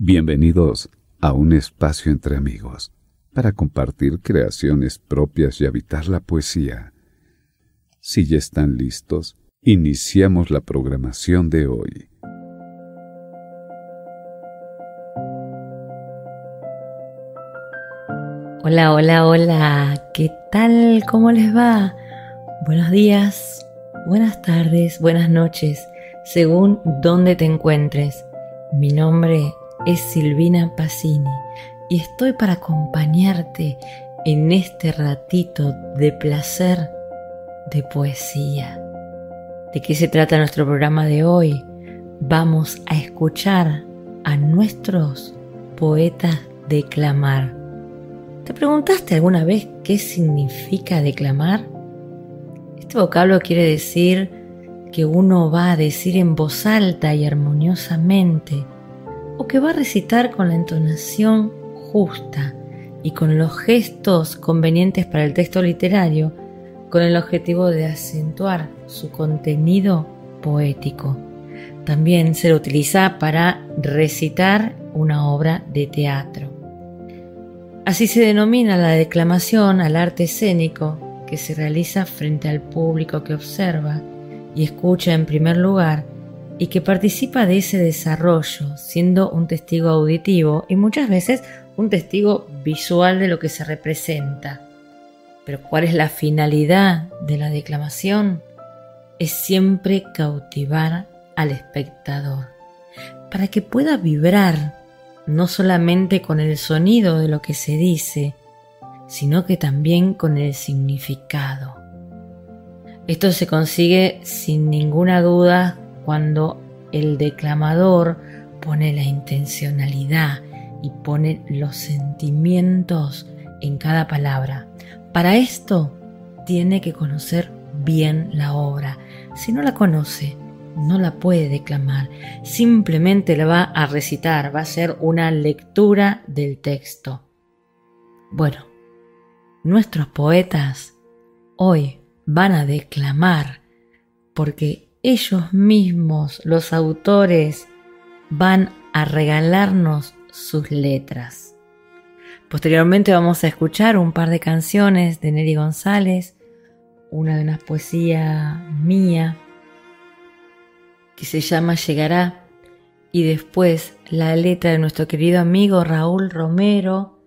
Bienvenidos a un espacio entre amigos para compartir creaciones propias y habitar la poesía. Si ya están listos, iniciamos la programación de hoy. Hola, hola, hola, ¿qué tal? ¿Cómo les va? Buenos días, buenas tardes, buenas noches, según dónde te encuentres. Mi nombre es Silvina Pacini y estoy para acompañarte en este ratito de placer de poesía. ¿De qué se trata nuestro programa de hoy? Vamos a escuchar a nuestros poetas declamar. ¿Te preguntaste alguna vez qué significa declamar? Este vocablo quiere decir que uno va a decir en voz alta y armoniosamente o que va a recitar con la entonación justa y con los gestos convenientes para el texto literario con el objetivo de acentuar su contenido poético. También se lo utiliza para recitar una obra de teatro. Así se denomina la declamación al arte escénico que se realiza frente al público que observa y escucha en primer lugar y que participa de ese desarrollo, siendo un testigo auditivo y muchas veces un testigo visual de lo que se representa. Pero ¿cuál es la finalidad de la declamación? Es siempre cautivar al espectador, para que pueda vibrar no solamente con el sonido de lo que se dice, sino que también con el significado. Esto se consigue sin ninguna duda cuando el declamador pone la intencionalidad y pone los sentimientos en cada palabra. Para esto tiene que conocer bien la obra. Si no la conoce, no la puede declamar, simplemente la va a recitar, va a ser una lectura del texto. Bueno, nuestros poetas hoy van a declamar porque ellos mismos, los autores, van a regalarnos sus letras. Posteriormente vamos a escuchar un par de canciones de Neri González, una de una poesía mía que se llama Llegará y después la letra de nuestro querido amigo Raúl Romero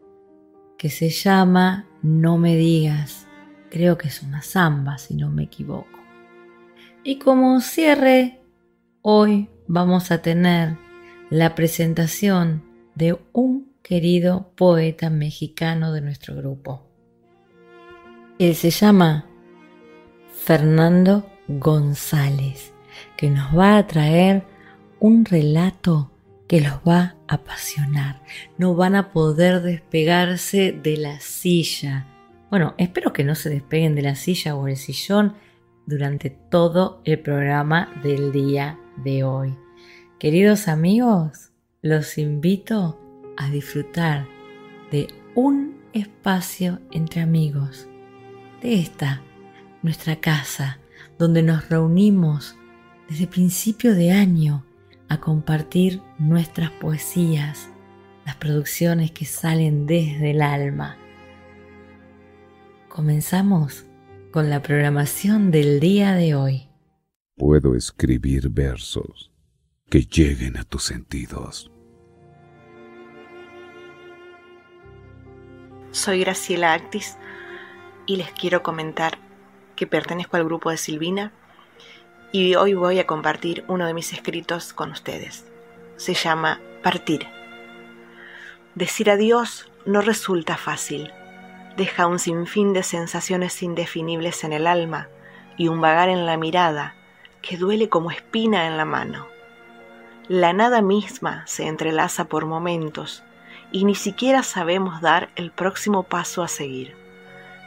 que se llama No me digas. Creo que es una samba si no me equivoco. Y como cierre, hoy vamos a tener la presentación de un querido poeta mexicano de nuestro grupo. Él se llama Fernando González, que nos va a traer un relato que los va a apasionar. No van a poder despegarse de la silla. Bueno, espero que no se despeguen de la silla o el sillón durante todo el programa del día de hoy. Queridos amigos, los invito a disfrutar de un espacio entre amigos, de esta, nuestra casa, donde nos reunimos desde principio de año a compartir nuestras poesías, las producciones que salen desde el alma. ¿Comenzamos? Con la programación del día de hoy. Puedo escribir versos que lleguen a tus sentidos. Soy Graciela Actis y les quiero comentar que pertenezco al grupo de Silvina y hoy voy a compartir uno de mis escritos con ustedes. Se llama Partir. Decir adiós no resulta fácil deja un sinfín de sensaciones indefinibles en el alma y un vagar en la mirada que duele como espina en la mano. La nada misma se entrelaza por momentos y ni siquiera sabemos dar el próximo paso a seguir.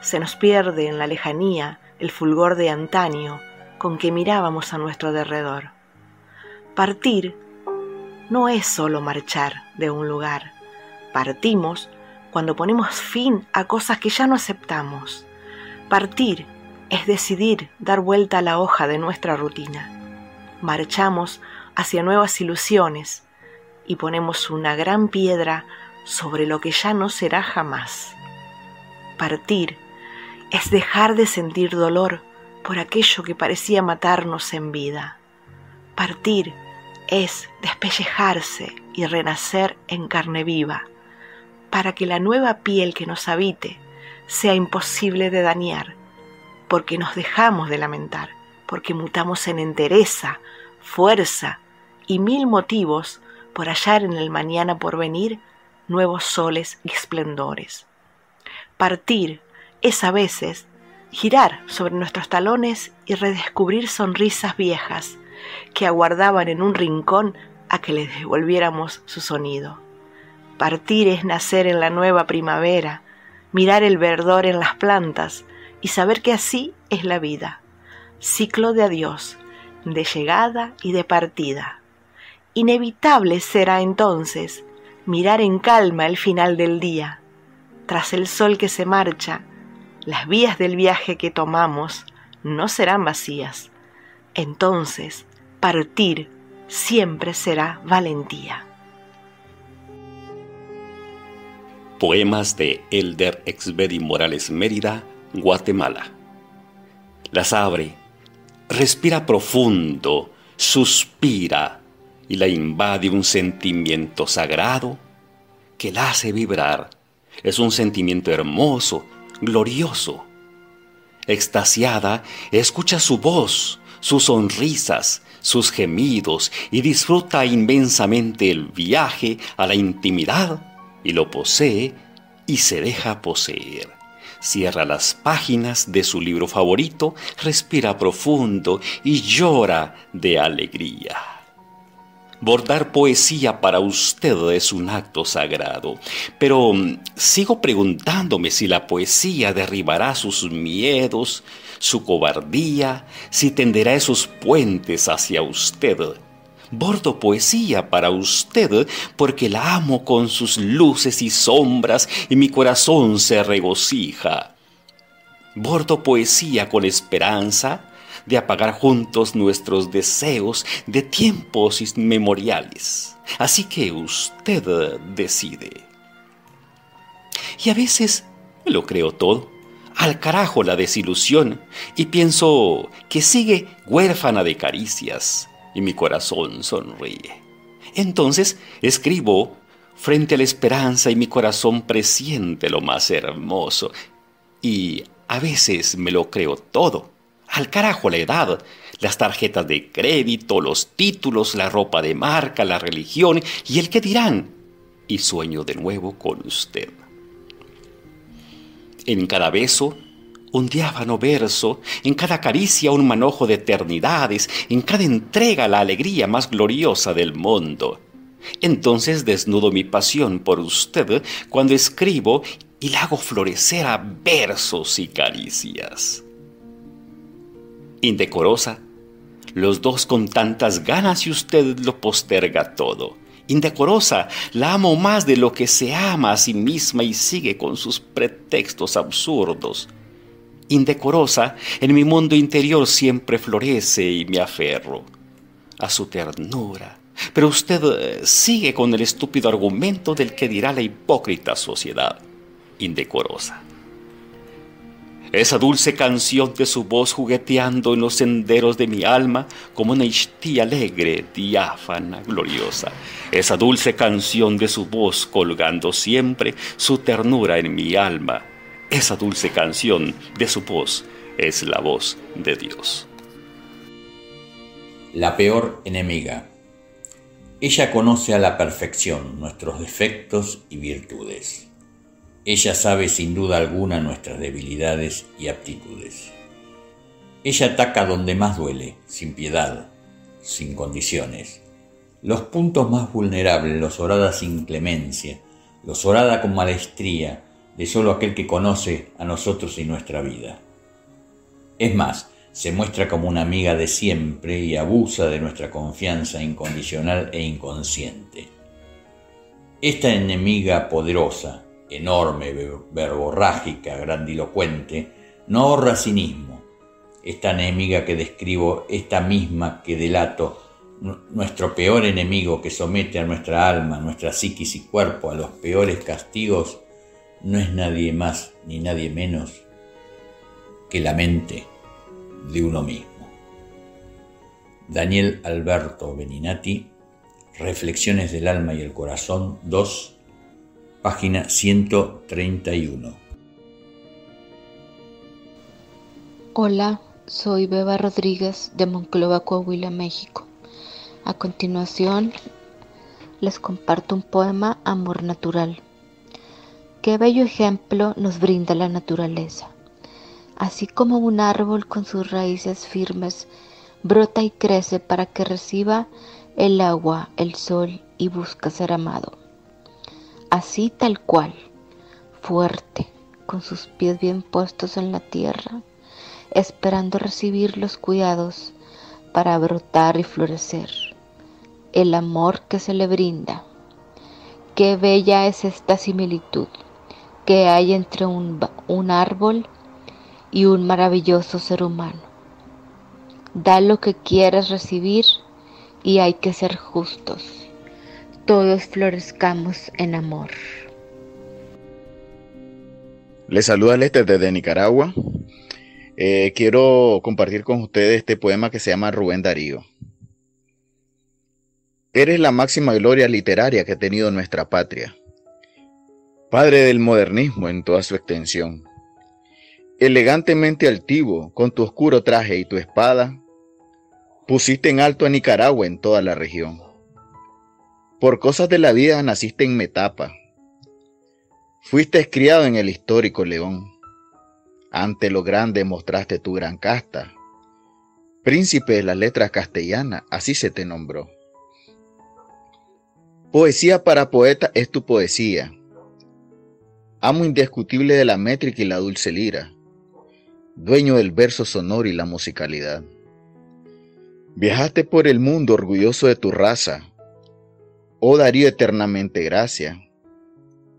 Se nos pierde en la lejanía el fulgor de antaño con que mirábamos a nuestro derredor. Partir no es solo marchar de un lugar. Partimos cuando ponemos fin a cosas que ya no aceptamos. Partir es decidir dar vuelta a la hoja de nuestra rutina. Marchamos hacia nuevas ilusiones y ponemos una gran piedra sobre lo que ya no será jamás. Partir es dejar de sentir dolor por aquello que parecía matarnos en vida. Partir es despellejarse y renacer en carne viva, para que la nueva piel que nos habite sea imposible de dañar, porque nos dejamos de lamentar, porque mutamos en entereza, fuerza y mil motivos por hallar en el mañana por venir nuevos soles y esplendores. Partir es a veces girar sobre nuestros talones y redescubrir sonrisas viejas que aguardaban en un rincón a que les devolviéramos su sonido. Partir es nacer en la nueva primavera, mirar el verdor en las plantas y saber que así es la vida, ciclo de adiós, de llegada y de partida. Inevitable será entonces mirar en calma el final del día. Tras el sol que se marcha, las vías del viaje que tomamos no serán vacías. Entonces, partir siempre será valentía. Poemas de Elder Exbedi Morales Mérida, Guatemala. Las abre, respira profundo, suspira y la invade un sentimiento sagrado que la hace vibrar. Es un sentimiento hermoso, glorioso. Extasiada, escucha su voz, sus sonrisas, sus gemidos y disfruta inmensamente el viaje a la intimidad y lo posee y se deja poseer. Cierra las páginas de su libro favorito, respira profundo y llora de alegría. Bordar poesía para usted es un acto sagrado, pero mm, sigo preguntándome si la poesía derribará sus miedos, su cobardía, si tenderá esos puentes hacia usted. Bordo poesía para usted porque la amo con sus luces y sombras y mi corazón se regocija. Bordo poesía con esperanza de apagar juntos nuestros deseos de tiempos inmemoriales. Así que usted decide. Y a veces lo creo todo. Al carajo la desilusión y pienso que sigue huérfana de caricias y mi corazón sonríe. Entonces escribo frente a la esperanza y mi corazón presiente lo más hermoso y a veces me lo creo todo al carajo la edad, las tarjetas de crédito, los títulos, la ropa de marca, la religión y el que dirán. Y sueño de nuevo con usted. En cada beso, un diáfano verso, en cada caricia un manojo de eternidades, en cada entrega la alegría más gloriosa del mundo. Entonces desnudo mi pasión por usted cuando escribo y la hago florecer a versos y caricias indecorosa. Los dos con tantas ganas y usted lo posterga todo. Indecorosa, la amo más de lo que se ama a sí misma y sigue con sus pretextos absurdos. Indecorosa, en mi mundo interior siempre florece y me aferro a su ternura. Pero usted eh, sigue con el estúpido argumento del que dirá la hipócrita sociedad. Indecorosa esa dulce canción de su voz jugueteando en los senderos de mi alma como una istía alegre, diáfana, gloriosa. Esa dulce canción de su voz colgando siempre su ternura en mi alma. Esa dulce canción de su voz es la voz de Dios. La peor enemiga. Ella conoce a la perfección nuestros defectos y virtudes. Ella sabe sin duda alguna nuestras debilidades y aptitudes. Ella ataca donde más duele, sin piedad, sin condiciones. Los puntos más vulnerables los orada sin clemencia, los orada con maestría de solo aquel que conoce a nosotros y nuestra vida. Es más, se muestra como una amiga de siempre y abusa de nuestra confianza incondicional e inconsciente. Esta enemiga poderosa, enorme, verborrágica, grandilocuente, no ahorra cinismo. Esta enemiga que describo, esta misma que delato, nuestro peor enemigo que somete a nuestra alma, nuestra psiquis y cuerpo a los peores castigos, no es nadie más ni nadie menos que la mente de uno mismo. Daniel Alberto Beninati, Reflexiones del Alma y el Corazón 2, página 131. Hola, soy Beba Rodríguez de Monclova, Coahuila, México. A continuación, les comparto un poema Amor Natural. Qué bello ejemplo nos brinda la naturaleza. Así como un árbol con sus raíces firmes brota y crece para que reciba el agua, el sol y busca ser amado. Así tal cual, fuerte, con sus pies bien puestos en la tierra, esperando recibir los cuidados para brotar y florecer, el amor que se le brinda. Qué bella es esta similitud que hay entre un, un árbol y un maravilloso ser humano Da lo que quieras recibir y hay que ser justos. Todos florezcamos en amor. Les saluda Lester desde Nicaragua. Eh, quiero compartir con ustedes este poema que se llama Rubén Darío. Eres la máxima gloria literaria que ha tenido nuestra patria. Padre del modernismo en toda su extensión. Elegantemente altivo, con tu oscuro traje y tu espada, Pusiste en alto a Nicaragua en toda la región. Por cosas de la vida naciste en Metapa. Fuiste criado en el histórico León. Ante lo grande mostraste tu gran casta. Príncipe de las letras castellanas, así se te nombró. Poesía para poeta es tu poesía. Amo indiscutible de la métrica y la dulce lira. Dueño del verso sonoro y la musicalidad. Viajaste por el mundo orgulloso de tu raza. Oh Darío eternamente gracia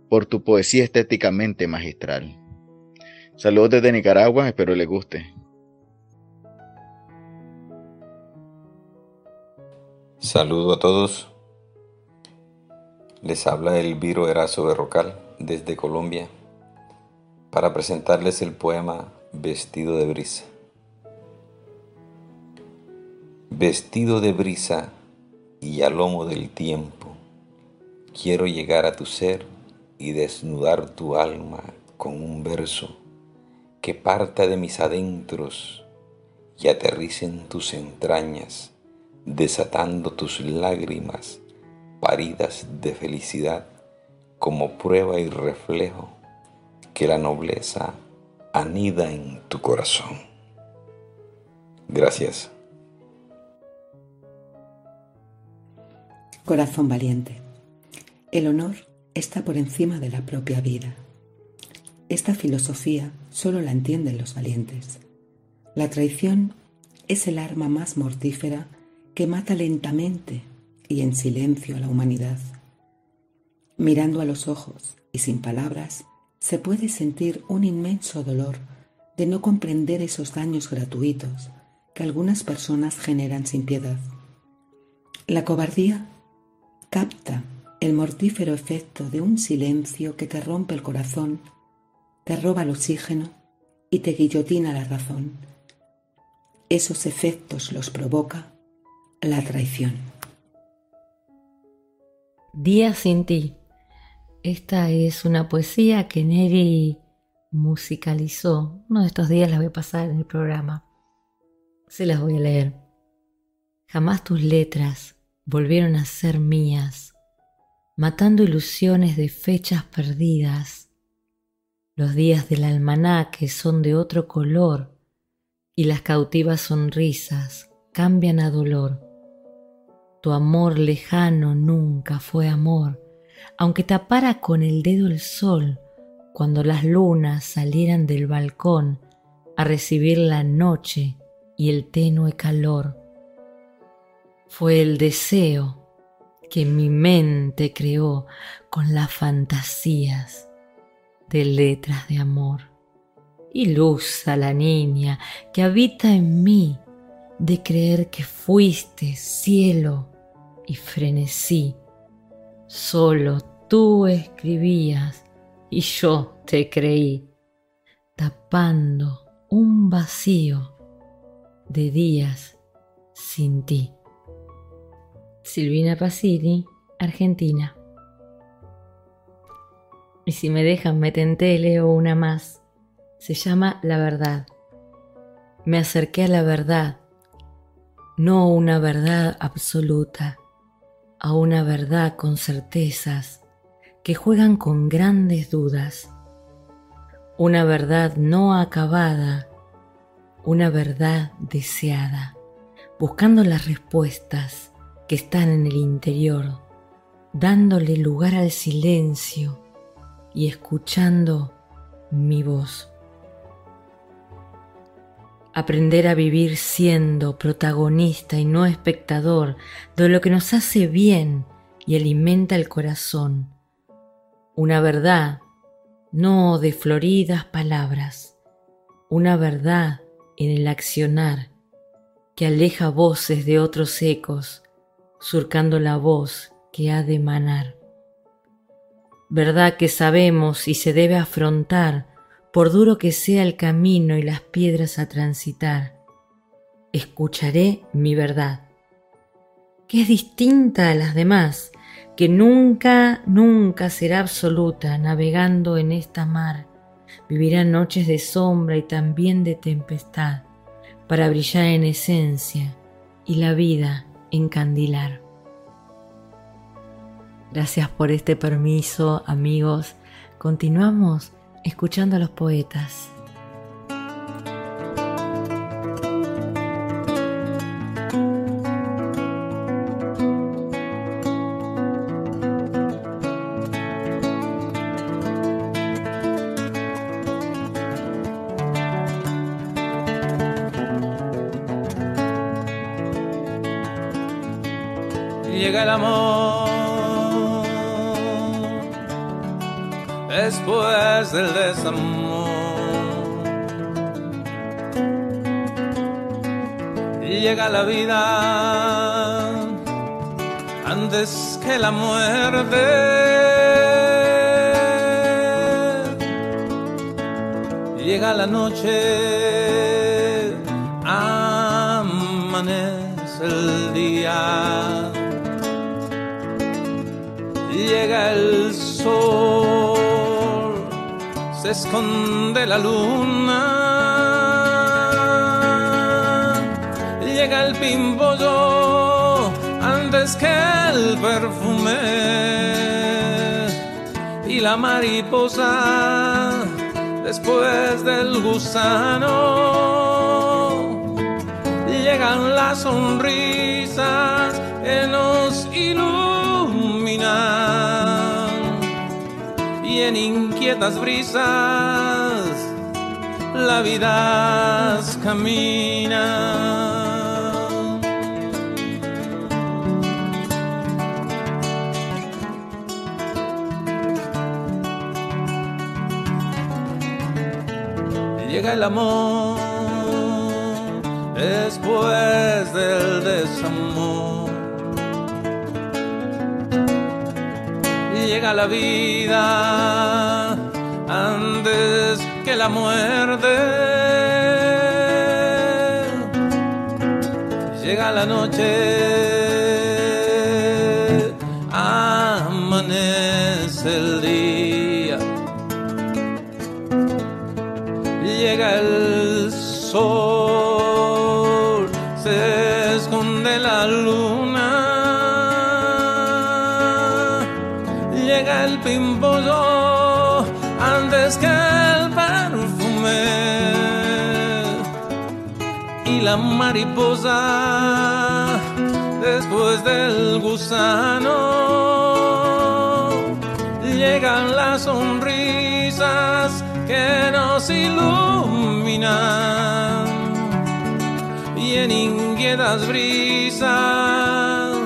por tu poesía estéticamente magistral. Saludos desde Nicaragua, espero les guste. Saludo a todos. Les habla Elviro Erazo Berrocal desde Colombia para presentarles el poema Vestido de Brisa. Vestido de brisa y a lomo del tiempo, quiero llegar a tu ser y desnudar tu alma con un verso que parta de mis adentros y aterrice en tus entrañas, desatando tus lágrimas paridas de felicidad como prueba y reflejo que la nobleza anida en tu corazón. Gracias. Corazón valiente. El honor está por encima de la propia vida. Esta filosofía solo la entienden los valientes. La traición es el arma más mortífera que mata lentamente y en silencio a la humanidad. Mirando a los ojos y sin palabras, se puede sentir un inmenso dolor de no comprender esos daños gratuitos que algunas personas generan sin piedad. La cobardía capta el mortífero efecto de un silencio que te rompe el corazón, te roba el oxígeno y te guillotina la razón. Esos efectos los provoca la traición. Día sin ti. Esta es una poesía que Neri musicalizó. Uno de estos días la voy a pasar en el programa. Se las voy a leer. Jamás tus letras volvieron a ser mías, matando ilusiones de fechas perdidas. Los días del almanaque son de otro color y las cautivas sonrisas cambian a dolor. Tu amor lejano nunca fue amor, aunque tapara con el dedo el sol cuando las lunas salieran del balcón a recibir la noche y el tenue calor fue el deseo que mi mente creó con las fantasías de letras de amor. Ilusa la niña que habita en mí de creer que fuiste cielo y frenesí. Solo tú escribías y yo te creí, tapando un vacío de días sin ti. Silvina Pasini, Argentina. Y si me dejan, me tenté, leo una más. Se llama La verdad. Me acerqué a la verdad, no una verdad absoluta, a una verdad con certezas que juegan con grandes dudas. Una verdad no acabada, una verdad deseada, buscando las respuestas que están en el interior, dándole lugar al silencio y escuchando mi voz. Aprender a vivir siendo protagonista y no espectador de lo que nos hace bien y alimenta el corazón. Una verdad, no de floridas palabras, una verdad en el accionar que aleja voces de otros ecos, surcando la voz que ha de emanar verdad que sabemos y se debe afrontar, por duro que sea el camino y las piedras a transitar. Escucharé mi verdad, que es distinta a las demás, que nunca, nunca será absoluta navegando en esta mar. Vivirá noches de sombra y también de tempestad, para brillar en esencia y la vida encandilar. Gracias por este permiso, amigos. Continuamos escuchando a los poetas. Llega la vida antes que la muerte. Llega la noche, amanece el día. Llega el sol se esconde la luna. El pimpollo antes que el perfume y la mariposa después del gusano. Llegan las sonrisas que nos iluminan y en inquietas brisas la vida camina. Llega el amor después del desamor llega la vida antes que la muerte. Llega la noche, mariposa después del gusano. Llegan las sonrisas que nos iluminan y en inquietas brisas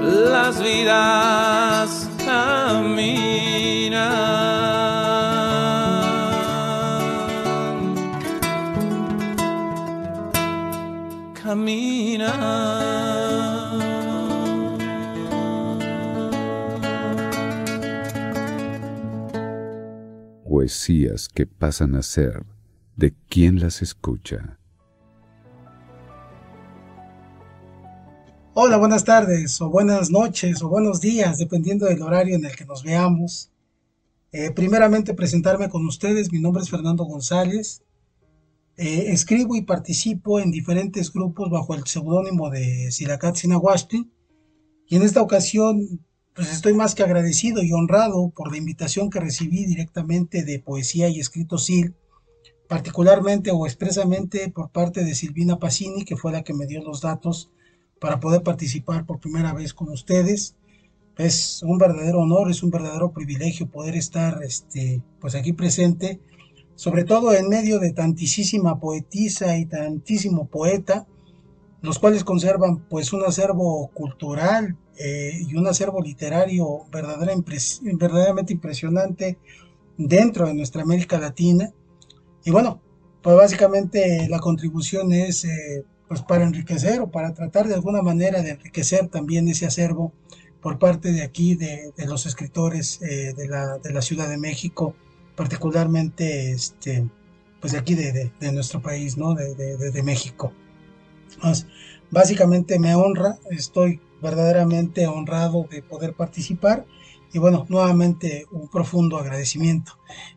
las vidas Poesías que pasan a ser de quien las escucha. Hola, buenas tardes, o buenas noches, o buenos días, dependiendo del horario en el que nos veamos. Eh, primeramente, presentarme con ustedes. Mi nombre es Fernando González. Eh, escribo y participo en diferentes grupos bajo el seudónimo de Silacat Sinahuastli. Y en esta ocasión, pues estoy más que agradecido y honrado por la invitación que recibí directamente de Poesía y Escrito SIL, particularmente o expresamente por parte de Silvina Pacini, que fue la que me dio los datos para poder participar por primera vez con ustedes. Es un verdadero honor, es un verdadero privilegio poder estar este, pues aquí presente, sobre todo en medio de tantísima poetisa y tantísimo poeta, los cuales conservan pues un acervo cultural eh, y un acervo literario verdaderamente impresionante dentro de nuestra América Latina. Y bueno, pues básicamente la contribución es eh, pues para enriquecer o para tratar de alguna manera de enriquecer también ese acervo por parte de aquí, de, los escritores eh, de, la, de, la, Ciudad de México, particularmente este, pues de aquí de, nuestro país, ¿no? de, México. básicamente me honra, estoy verdaderamente honrado de poder participar y bueno, nuevamente un profundo agradecimiento.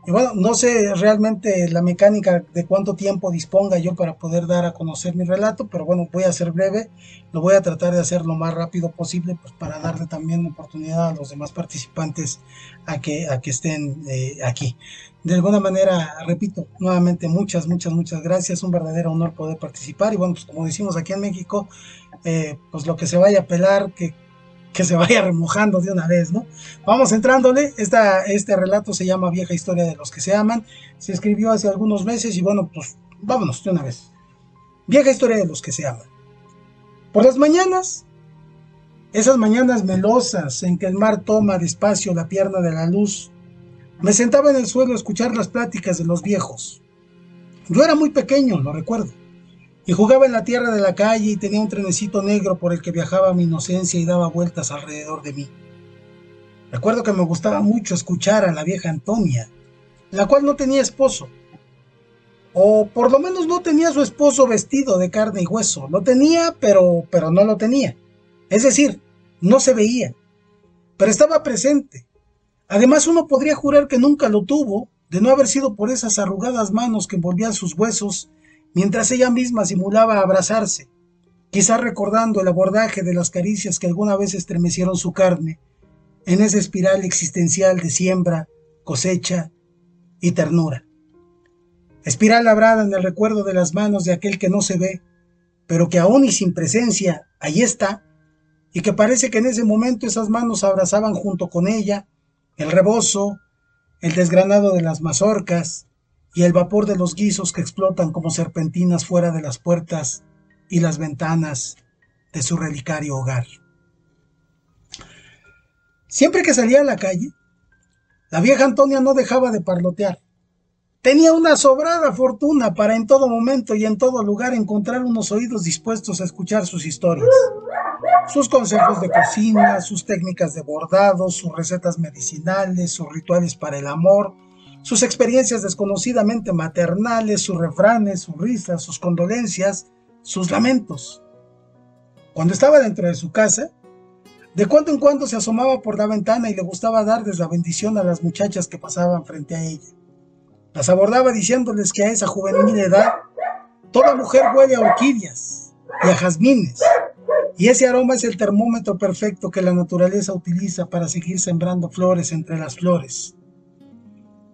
Y bueno, no sé realmente la mecánica de cuánto tiempo disponga yo para poder dar a conocer mi relato, pero bueno, voy a ser breve, lo voy a tratar de hacer lo más rápido posible, pues para darle también oportunidad a los demás participantes a que, a que estén eh, aquí. De alguna manera, repito, nuevamente muchas, muchas, muchas gracias, un verdadero honor poder participar y bueno, pues como decimos aquí en México, eh, pues lo que se vaya a pelar, que que se vaya remojando de una vez, ¿no? Vamos entrándole, Esta, este relato se llama Vieja Historia de los que se aman, se escribió hace algunos meses y bueno, pues vámonos de una vez. Vieja Historia de los que se aman. Por las mañanas, esas mañanas melosas en que el mar toma despacio la pierna de la luz, me sentaba en el suelo a escuchar las pláticas de los viejos. Yo era muy pequeño, lo recuerdo y jugaba en la tierra de la calle y tenía un trenecito negro por el que viajaba mi inocencia y daba vueltas alrededor de mí. Recuerdo que me gustaba mucho escuchar a la vieja Antonia, la cual no tenía esposo, o por lo menos no tenía su esposo vestido de carne y hueso. Lo tenía, pero, pero no lo tenía. Es decir, no se veía, pero estaba presente. Además, uno podría jurar que nunca lo tuvo, de no haber sido por esas arrugadas manos que envolvían sus huesos mientras ella misma simulaba abrazarse, quizá recordando el abordaje de las caricias que alguna vez estremecieron su carne, en esa espiral existencial de siembra, cosecha y ternura. Espiral labrada en el recuerdo de las manos de aquel que no se ve, pero que aún y sin presencia, ahí está, y que parece que en ese momento esas manos abrazaban junto con ella el rebozo, el desgranado de las mazorcas, y el vapor de los guisos que explotan como serpentinas fuera de las puertas y las ventanas de su relicario hogar. Siempre que salía a la calle, la vieja Antonia no dejaba de parlotear. Tenía una sobrada fortuna para en todo momento y en todo lugar encontrar unos oídos dispuestos a escuchar sus historias, sus consejos de cocina, sus técnicas de bordado, sus recetas medicinales, sus rituales para el amor, sus experiencias desconocidamente maternales, sus refranes, sus risas, sus condolencias, sus lamentos. Cuando estaba dentro de su casa, de cuando en cuando se asomaba por la ventana y le gustaba darles la bendición a las muchachas que pasaban frente a ella. Las abordaba diciéndoles que a esa juvenil edad toda mujer huele a orquídeas y a jazmines, y ese aroma es el termómetro perfecto que la naturaleza utiliza para seguir sembrando flores entre las flores.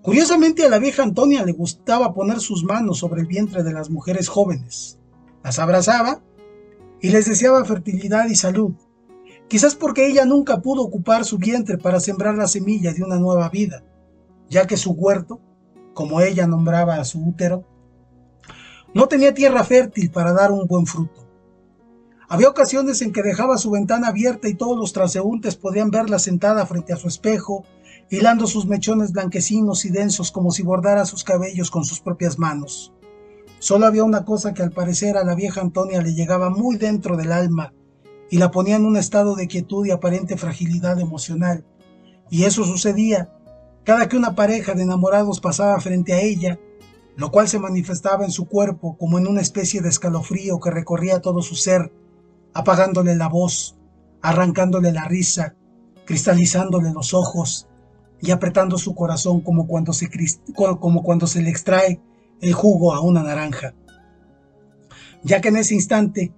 Curiosamente a la vieja Antonia le gustaba poner sus manos sobre el vientre de las mujeres jóvenes. Las abrazaba y les deseaba fertilidad y salud, quizás porque ella nunca pudo ocupar su vientre para sembrar la semilla de una nueva vida, ya que su huerto, como ella nombraba a su útero, no tenía tierra fértil para dar un buen fruto. Había ocasiones en que dejaba su ventana abierta y todos los transeúntes podían verla sentada frente a su espejo hilando sus mechones blanquecinos y densos como si bordara sus cabellos con sus propias manos. Solo había una cosa que al parecer a la vieja Antonia le llegaba muy dentro del alma y la ponía en un estado de quietud y aparente fragilidad emocional. Y eso sucedía cada que una pareja de enamorados pasaba frente a ella, lo cual se manifestaba en su cuerpo como en una especie de escalofrío que recorría todo su ser, apagándole la voz, arrancándole la risa, cristalizándole los ojos y apretando su corazón como cuando se, como cuando se le extrae el jugo a una naranja. Ya que en ese instante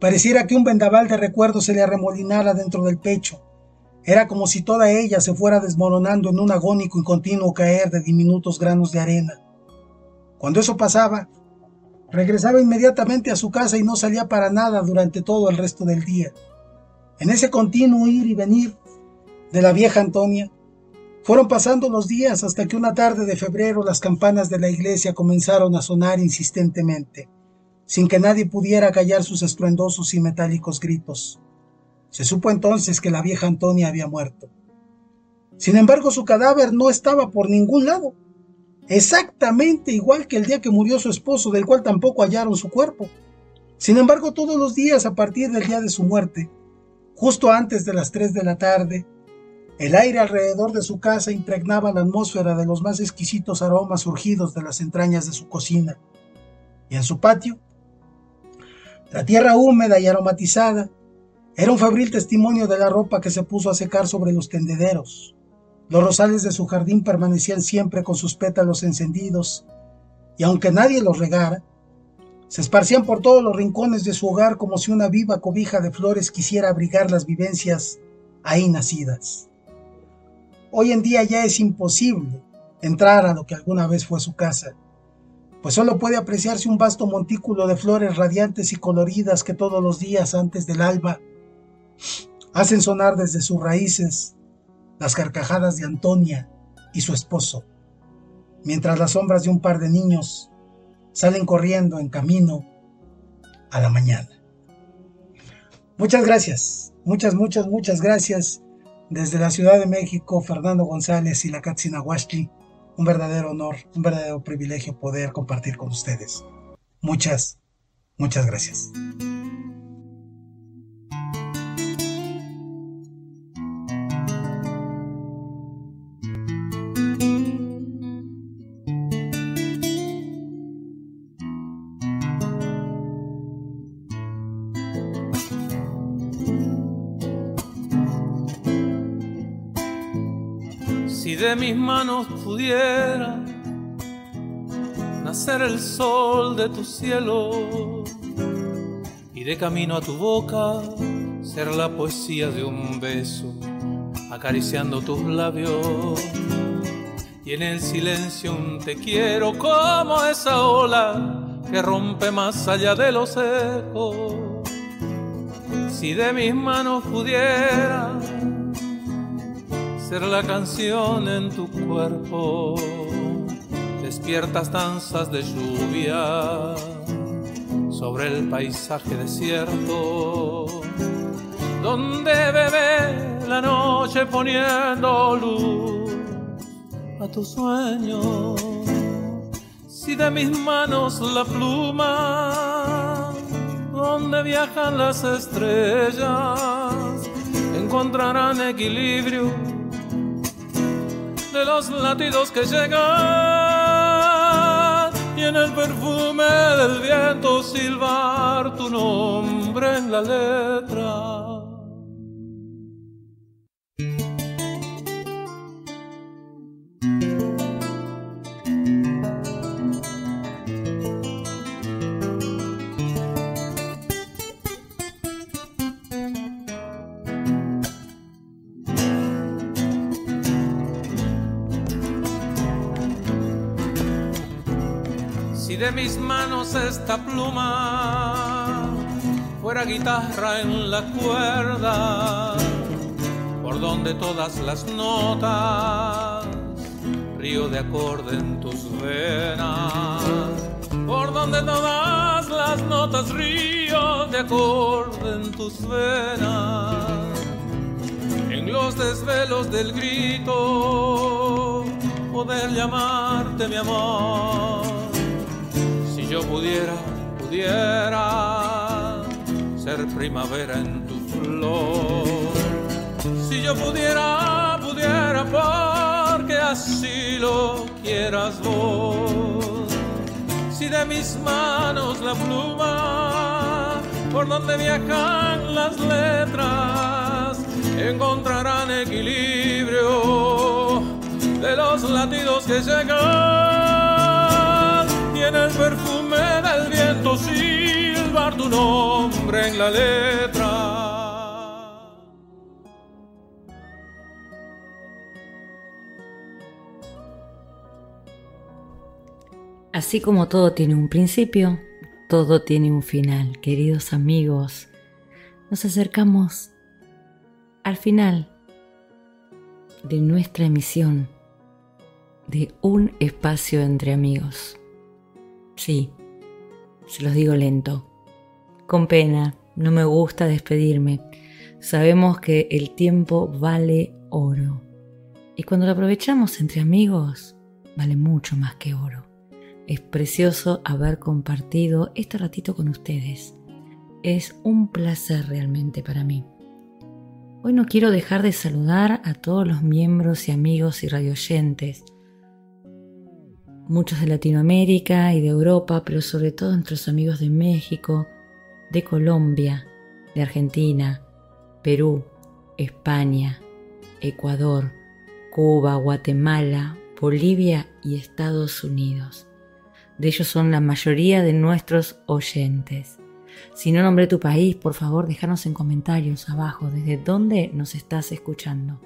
pareciera que un vendaval de recuerdos se le arremolinara dentro del pecho. Era como si toda ella se fuera desmoronando en un agónico y continuo caer de diminutos granos de arena. Cuando eso pasaba, regresaba inmediatamente a su casa y no salía para nada durante todo el resto del día. En ese continuo ir y venir de la vieja Antonia, fueron pasando los días hasta que una tarde de febrero las campanas de la iglesia comenzaron a sonar insistentemente, sin que nadie pudiera callar sus estruendosos y metálicos gritos. Se supo entonces que la vieja Antonia había muerto. Sin embargo, su cadáver no estaba por ningún lado, exactamente igual que el día que murió su esposo, del cual tampoco hallaron su cuerpo. Sin embargo, todos los días a partir del día de su muerte, justo antes de las 3 de la tarde, el aire alrededor de su casa impregnaba la atmósfera de los más exquisitos aromas surgidos de las entrañas de su cocina. Y en su patio, la tierra húmeda y aromatizada era un febril testimonio de la ropa que se puso a secar sobre los tendederos. Los rosales de su jardín permanecían siempre con sus pétalos encendidos, y aunque nadie los regara, se esparcían por todos los rincones de su hogar como si una viva cobija de flores quisiera abrigar las vivencias ahí nacidas. Hoy en día ya es imposible entrar a lo que alguna vez fue su casa, pues solo puede apreciarse un vasto montículo de flores radiantes y coloridas que todos los días antes del alba hacen sonar desde sus raíces las carcajadas de Antonia y su esposo, mientras las sombras de un par de niños salen corriendo en camino a la mañana. Muchas gracias, muchas, muchas, muchas gracias desde la Ciudad de México, Fernando González y la Katsinahuashli, un verdadero honor, un verdadero privilegio poder compartir con ustedes. Muchas, muchas gracias. De mis manos pudiera nacer el sol de tu cielo. Y de camino a tu boca ser la poesía de un beso acariciando tus labios. Y en el silencio un te quiero como esa ola que rompe más allá de los ecos. Si de mis manos pudiera ser la canción en tu cuerpo, despiertas danzas de lluvia sobre el paisaje desierto, donde bebe la noche poniendo luz a tu sueño. Si de mis manos la pluma, donde viajan las estrellas, encontrarán equilibrio de los latidos que llegan y en el perfume del viento silbar tu nombre en la letra. De mis manos esta pluma fuera guitarra en la cuerda, por donde todas las notas, río de acorde en tus venas, por donde todas las notas, río de acorde en tus venas, en los desvelos del grito, poder llamarte mi amor yo pudiera, pudiera ser primavera en tu flor. Si yo pudiera, pudiera, porque así lo quieras vos. Si de mis manos la pluma, por donde viajan las letras, encontrarán equilibrio de los latidos que llegan. Tiene el perfume del viento silbar tu nombre en la letra. Así como todo tiene un principio, todo tiene un final. Queridos amigos, nos acercamos al final de nuestra emisión de un espacio entre amigos. Sí, se los digo lento, con pena, no me gusta despedirme. Sabemos que el tiempo vale oro y cuando lo aprovechamos entre amigos, vale mucho más que oro. Es precioso haber compartido este ratito con ustedes. Es un placer realmente para mí. Hoy no quiero dejar de saludar a todos los miembros y amigos y radioyentes, muchos de Latinoamérica y de Europa, pero sobre todo nuestros amigos de México, de Colombia, de Argentina, Perú, España, Ecuador, Cuba, Guatemala, Bolivia y Estados Unidos. De ellos son la mayoría de nuestros oyentes. Si no nombré tu país, por favor, déjanos en comentarios abajo desde dónde nos estás escuchando.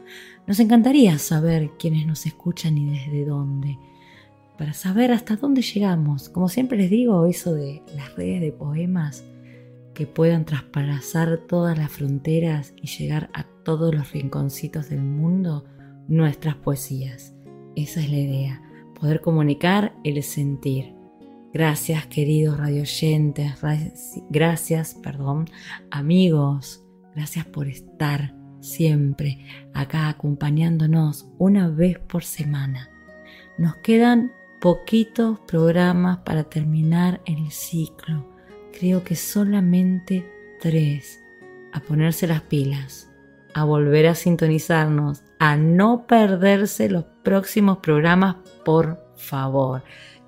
Nos encantaría saber quiénes nos escuchan y desde dónde, para saber hasta dónde llegamos. Como siempre les digo, eso de las redes de poemas que puedan traspasar todas las fronteras y llegar a todos los rinconcitos del mundo, nuestras poesías. Esa es la idea, poder comunicar el sentir. Gracias queridos radioyentes, gracias, perdón, amigos, gracias por estar siempre acá acompañándonos una vez por semana. Nos quedan poquitos programas para terminar el ciclo. Creo que solamente tres. A ponerse las pilas, a volver a sintonizarnos, a no perderse los próximos programas, por favor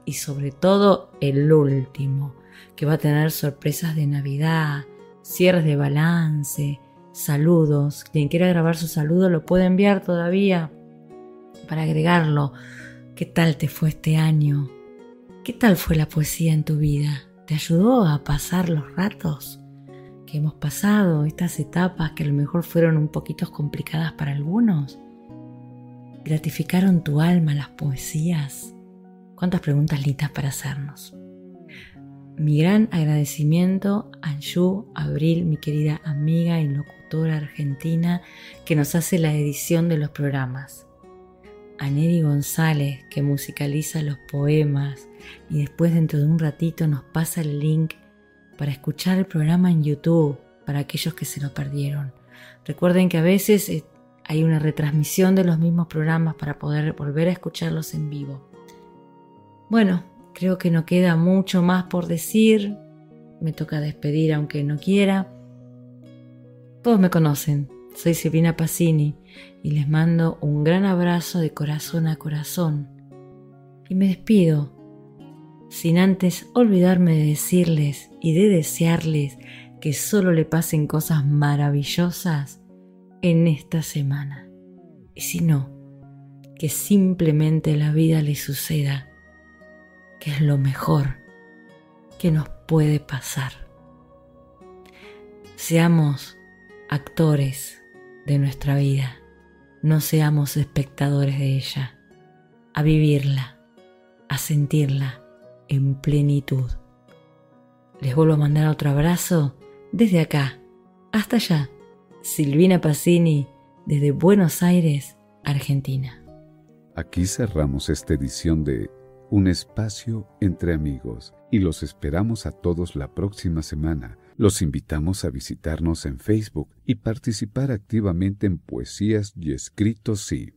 y sobre todo el último, que va a tener sorpresas de Navidad, cierres de balance, saludos. Quien quiera grabar su saludo lo puede enviar todavía para agregarlo. ¿Qué tal te fue este año? ¿Qué tal fue la poesía en tu vida? ¿Te ayudó a pasar los ratos que hemos pasado, estas etapas que a lo mejor fueron un poquito complicadas para algunos? ¿Gratificaron tu alma las poesías? Cuántas preguntas listas para hacernos. Mi gran agradecimiento a Anju Abril, mi querida amiga y locutora argentina, que nos hace la edición de los programas. A Neri González, que musicaliza los poemas y después dentro de un ratito nos pasa el link para escuchar el programa en YouTube para aquellos que se lo perdieron. Recuerden que a veces eh, hay una retransmisión de los mismos programas para poder volver a escucharlos en vivo. Bueno, creo que no queda mucho más por decir. Me toca despedir aunque no quiera. Todos me conocen. Soy Silvina Pacini y les mando un gran abrazo de corazón a corazón. Y me despido, sin antes olvidarme de decirles y de desearles que solo le pasen cosas maravillosas en esta semana. Y si no, que simplemente la vida le suceda que es lo mejor que nos puede pasar. Seamos actores de nuestra vida, no seamos espectadores de ella, a vivirla, a sentirla en plenitud. Les vuelvo a mandar otro abrazo desde acá, hasta allá, Silvina Pacini, desde Buenos Aires, Argentina. Aquí cerramos esta edición de un espacio entre amigos y los esperamos a todos la próxima semana. Los invitamos a visitarnos en Facebook y participar activamente en Poesías y Escritos Sí.